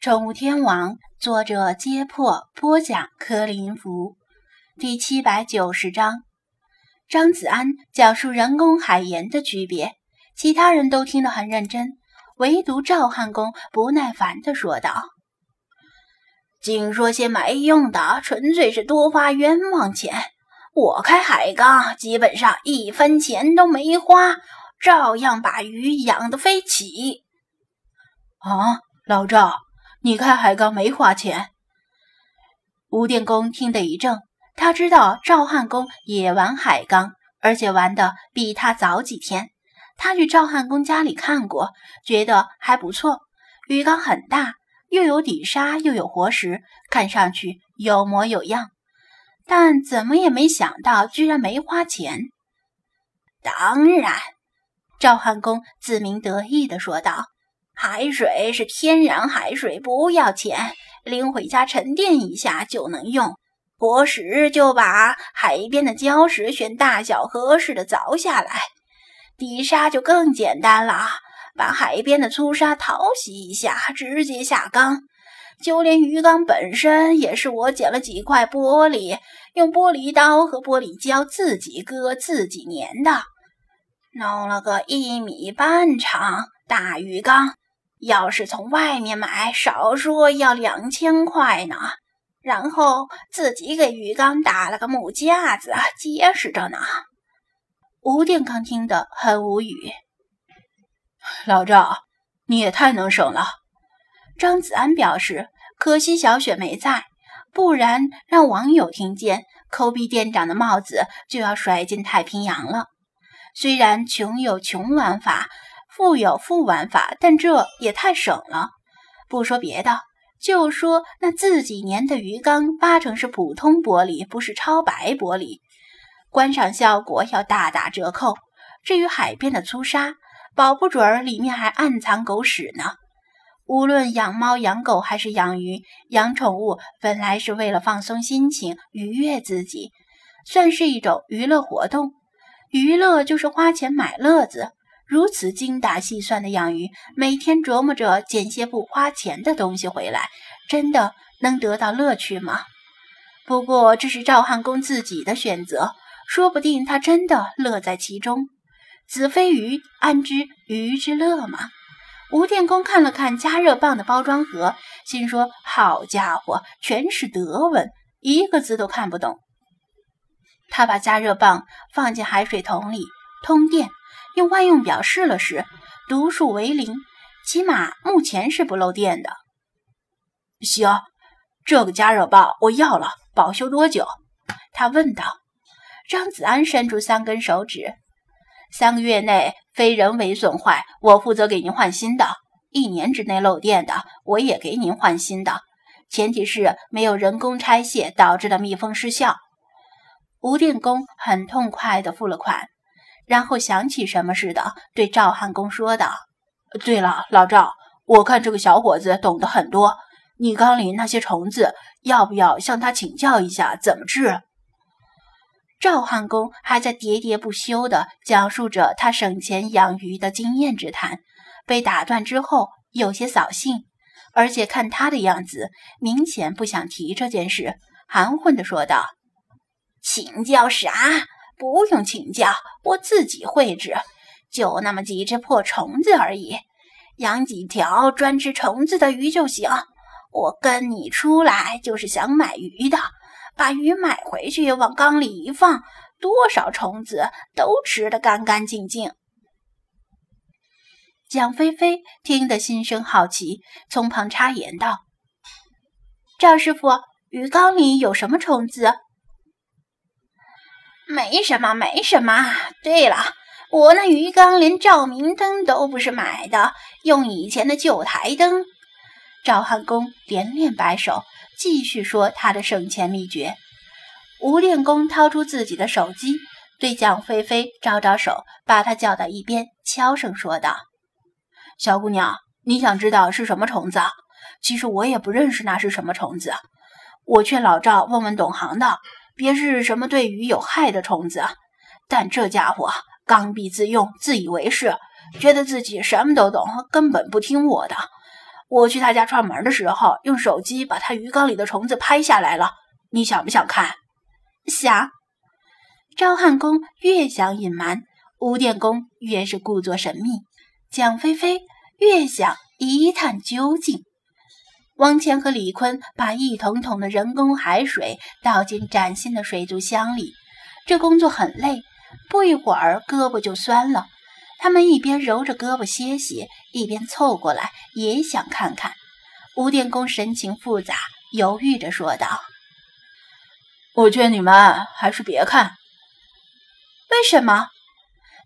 宠物天王，作者：揭破，播讲：柯林福，第七百九十章。张子安讲述人工海盐的区别，其他人都听得很认真，唯独赵汉公不耐烦地说道：“净说些没用的，纯粹是多花冤枉钱。我开海缸，基本上一分钱都没花，照样把鱼养得飞起。”啊，老赵。你开海缸没花钱？吴电工听得一怔，他知道赵汉公也玩海缸，而且玩的比他早几天。他去赵汉公家里看过，觉得还不错。鱼缸很大，又有底沙，又有活石，看上去有模有样。但怎么也没想到，居然没花钱。当然，赵汉公自鸣得意地说道。海水是天然海水，不要钱，拎回家沉淀一下就能用。活石就把海边的礁石选大小合适的凿下来。底沙就更简单了，把海边的粗沙淘洗一下，直接下缸。就连鱼缸本身也是我捡了几块玻璃，用玻璃刀和玻璃胶自己割自己粘的，弄了个一米半长大鱼缸。要是从外面买，少说要两千块呢。然后自己给鱼缸打了个木架子，结实着呢。吴殿康听得很无语。老赵，你也太能省了。张子安表示，可惜小雪没在，不然让网友听见，抠鼻店长的帽子就要甩进太平洋了。虽然穷有穷玩法。富有富玩法，但这也太省了。不说别的，就说那自己粘的鱼缸，八成是普通玻璃，不是超白玻璃，观赏效果要大打折扣。至于海边的粗沙，保不准儿里面还暗藏狗屎呢。无论养猫养狗还是养鱼养宠物，本来是为了放松心情、愉悦自己，算是一种娱乐活动。娱乐就是花钱买乐子。如此精打细算的养鱼，每天琢磨着捡些不花钱的东西回来，真的能得到乐趣吗？不过这是赵汉公自己的选择，说不定他真的乐在其中。子非鱼，安知鱼之乐吗？吴电工看了看加热棒的包装盒，心说：“好家伙，全是德文，一个字都看不懂。”他把加热棒放进海水桶里，通电。用万用表试了试，读数为零，起码目前是不漏电的。行，这个加热棒我要了，保修多久？他问道。张子安伸出三根手指，三个月内非人为损坏，我负责给您换新的；一年之内漏电的，我也给您换新的，前提是没有人工拆卸导致的密封失效。吴电工很痛快地付了款。然后想起什么似的，对赵汉公说道：“对了，老赵，我看这个小伙子懂得很多，你缸里那些虫子，要不要向他请教一下怎么治？”赵汉公还在喋喋不休地讲述着他省钱养鱼的经验之谈，被打断之后有些扫兴，而且看他的样子，明显不想提这件事，含混地说道：“请教啥？”不用请教，我自己会治，就那么几只破虫子而已，养几条专吃虫子的鱼就行。我跟你出来就是想买鱼的，把鱼买回去往缸里一放，多少虫子都吃得干干净净。蒋菲菲听得心生好奇，从旁插言道：“赵师傅，鱼缸里有什么虫子？”没什么，没什么。对了，我那鱼缸连照明灯都不是买的，用以前的旧台灯。赵汉公连连摆手，继续说他的省钱秘诀。吴练公掏出自己的手机，对蒋菲菲招招手，把她叫到一边，悄声说道：“小姑娘，你想知道是什么虫子？其实我也不认识那是什么虫子。我劝老赵问问懂行的。”别是什么对鱼有害的虫子，但这家伙刚愎自用，自以为是，觉得自己什么都懂，根本不听我的。我去他家串门的时候，用手机把他鱼缸里的虫子拍下来了。你想不想看？想。赵汉公越想隐瞒，吴电工越是故作神秘。蒋菲菲越想一探究竟。王谦和李坤把一桶桶的人工海水倒进崭新的水族箱里，这工作很累，不一会儿胳膊就酸了。他们一边揉着胳膊歇息，一边凑过来也想看看。吴电工神情复杂，犹豫着说道：“我劝你们还是别看。”“为什么？”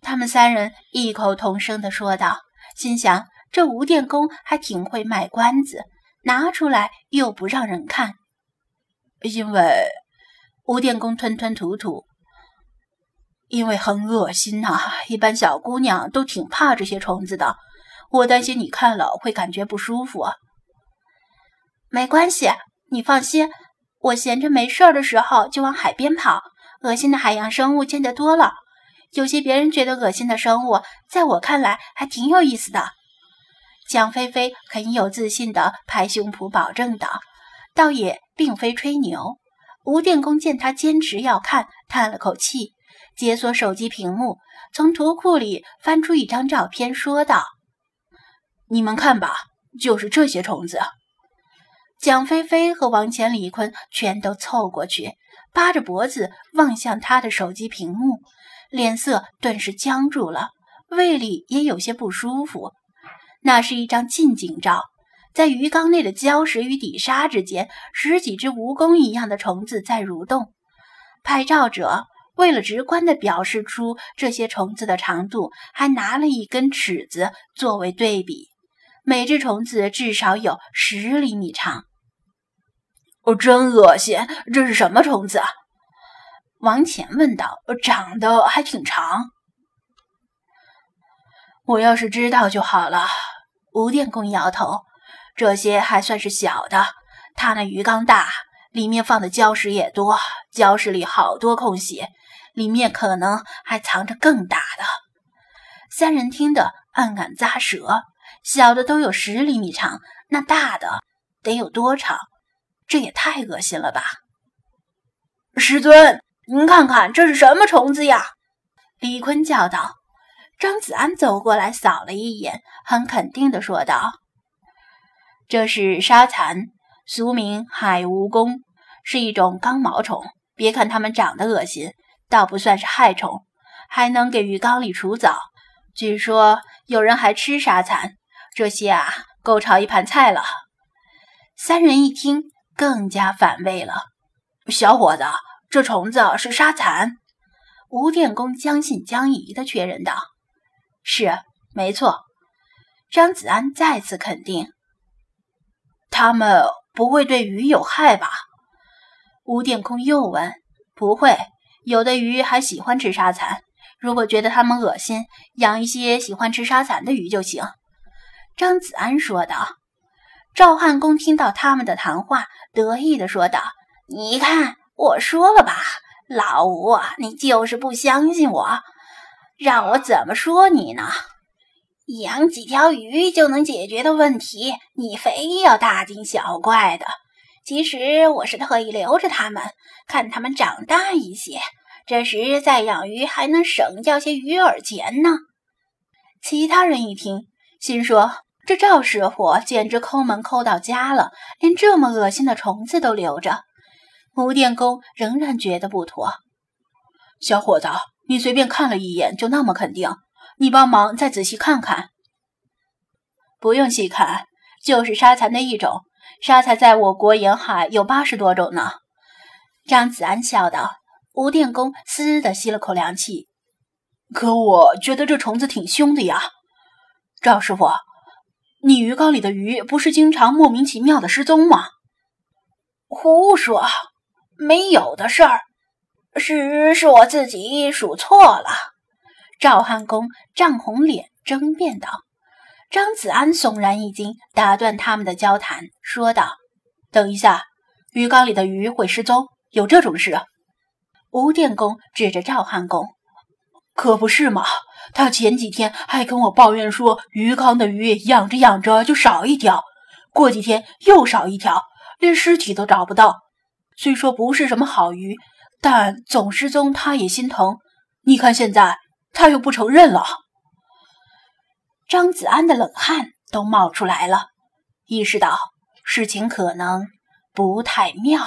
他们三人异口同声地说道，心想这吴电工还挺会卖关子。拿出来又不让人看，因为吴电工吞吞吐吐，因为很恶心呐。一般小姑娘都挺怕这些虫子的，我担心你看了会感觉不舒服。没关系，你放心，我闲着没事儿的时候就往海边跑。恶心的海洋生物见得多了，有些别人觉得恶心的生物，在我看来还挺有意思的。蒋菲菲很有自信地拍胸脯保证道：“倒也并非吹牛。”吴电工见他坚持要看，叹了口气，解锁手机屏幕，从图库里翻出一张照片，说道：“你们看吧，就是这些虫子。”蒋菲菲和王乾、李坤全都凑过去，扒着脖子望向他的手机屏幕，脸色顿时僵住了，胃里也有些不舒服。那是一张近景照，在鱼缸内的礁石与底沙之间，十几只蜈蚣一样的虫子在蠕动。拍照者为了直观地表示出这些虫子的长度，还拿了一根尺子作为对比，每只虫子至少有十厘米长。哦，真恶心！这是什么虫子？王乾问道。长得还挺长。我要是知道就好了。吴电工摇头，这些还算是小的。他那鱼缸大，里面放的礁石也多，礁石里好多空隙，里面可能还藏着更大的。三人听得暗暗咂舌，小的都有十厘米长，那大的得有多长？这也太恶心了吧！师尊，您看看这是什么虫子呀？李坤叫道。张子安走过来，扫了一眼，很肯定的说道：“这是沙蚕，俗名海蜈蚣，是一种刚毛虫。别看它们长得恶心，倒不算是害虫，还能给鱼缸里除藻。据说有人还吃沙蚕，这些啊，够炒一盘菜了。”三人一听，更加反胃了。小伙子，这虫子是沙蚕？吴电工将信将疑的确认道。是，没错。张子安再次肯定，他们不会对鱼有害吧？吴殿空又问：“不会，有的鱼还喜欢吃沙蚕。如果觉得它们恶心，养一些喜欢吃沙蚕的鱼就行。”张子安说道。赵汉公听到他们的谈话，得意地说道：“你看，我说了吧，老吴，你就是不相信我。”让我怎么说你呢？养几条鱼就能解决的问题，你非要大惊小怪的。其实我是特意留着它们，看它们长大一些，这时再养鱼还能省掉些鱼饵钱呢。其他人一听，心说这赵师傅简直抠门抠到家了，连这么恶心的虫子都留着。吴电工仍然觉得不妥，小伙子。你随便看了一眼就那么肯定？你帮忙再仔细看看。不用细看，就是沙蚕的一种。沙蚕在我国沿海有八十多种呢。张子安笑道。吴电工嘶的吸了口凉气。可我觉得这虫子挺凶的呀。赵师傅，你鱼缸里的鱼不是经常莫名其妙的失踪吗？胡说，没有的事儿。是是我自己数错了，赵汉公涨红脸争辩道。张子安悚然一惊，打断他们的交谈，说道：“等一下，鱼缸里的鱼会失踪？有这种事？”吴电工指着赵汉公：“可不是嘛！他前几天还跟我抱怨说，鱼缸的鱼养着养着就少一条，过几天又少一条，连尸体都找不到。虽说不是什么好鱼，但总失踪他也心疼。你看现在他又不承认了。张子安的冷汗都冒出来了，意识到事情可能不太妙。